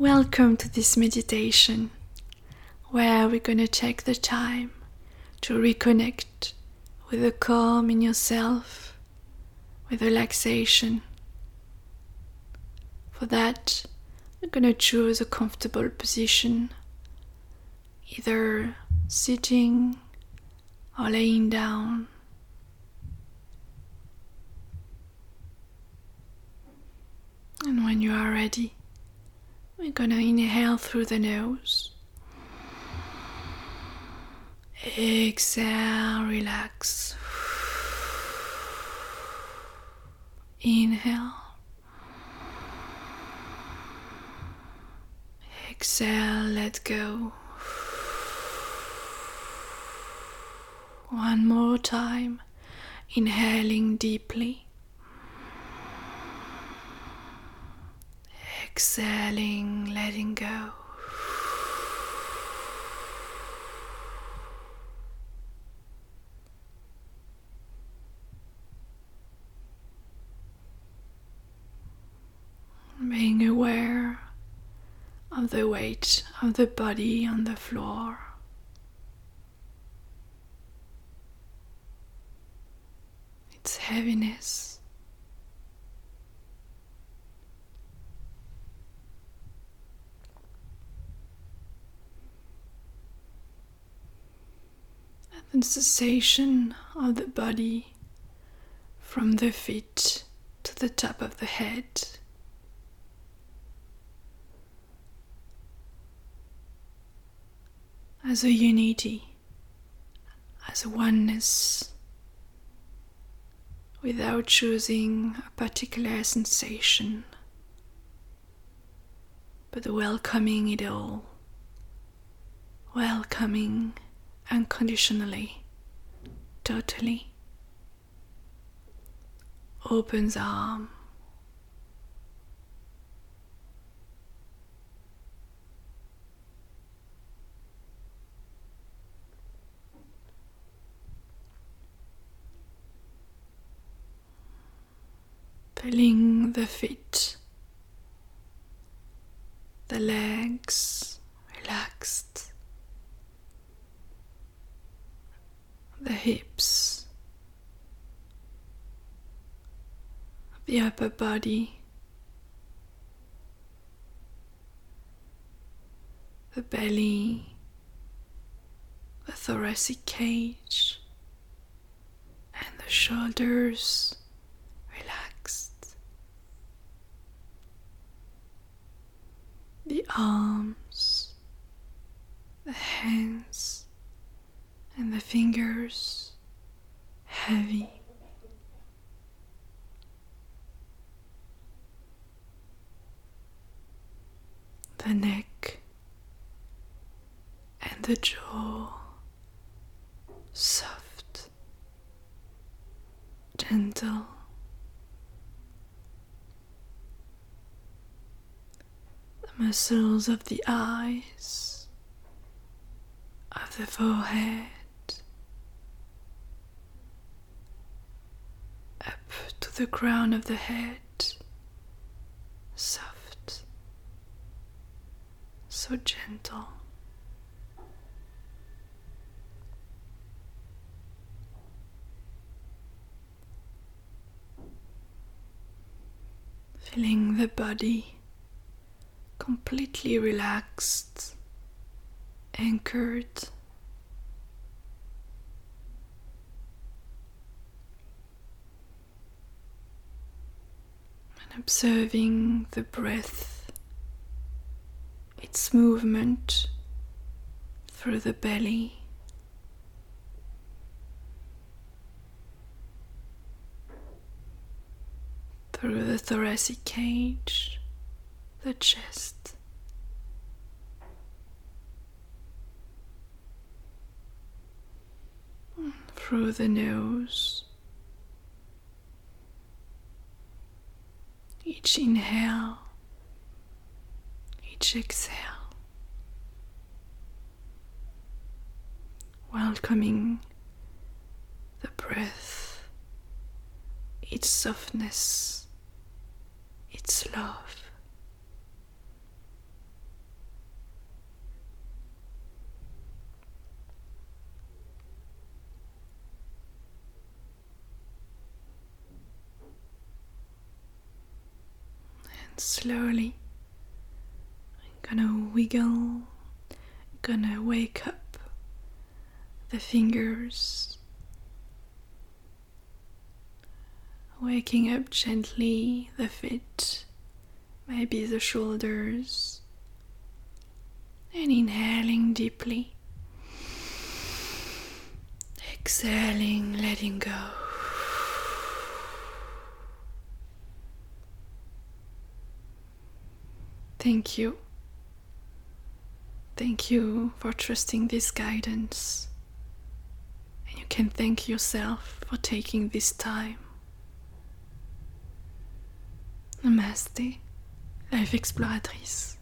Welcome to this meditation where we're going to take the time to reconnect with the calm in yourself, with relaxation. For that, we're going to choose a comfortable position, either sitting or laying down. And when you are ready, we're gonna inhale through the nose. Exhale, relax. Inhale. Exhale, let go. One more time, inhaling deeply. Exhaling, letting go. Being aware of the weight of the body on the floor. Its heaviness. And the sensation of the body from the feet to the top of the head. As a unity, as a oneness, without choosing a particular sensation, but the welcoming it all, welcoming unconditionally, totally. Opens arm. Feeling the feet, the legs relaxed. The hips, the upper body, the belly, the thoracic cage, and the shoulders relaxed, the arms, the hands and the fingers heavy. The neck and the jaw soft, gentle. The muscles of the eyes, of the forehead the crown of the head, soft, so gentle. Feeling the body completely relaxed, anchored observing the breath, its movement through the belly. Through the thoracic cage, the chest, through the nose, each inhale, each exhale, welcoming the breath, its softness, its love. Slowly. I'm gonna wiggle, gonna wake up the fingers, waking up gently the feet, maybe the shoulders, and inhaling deeply, exhaling, letting go. Thank you. Thank you for trusting this guidance. And you can thank yourself for taking this time. Namaste, Life Exploratrice.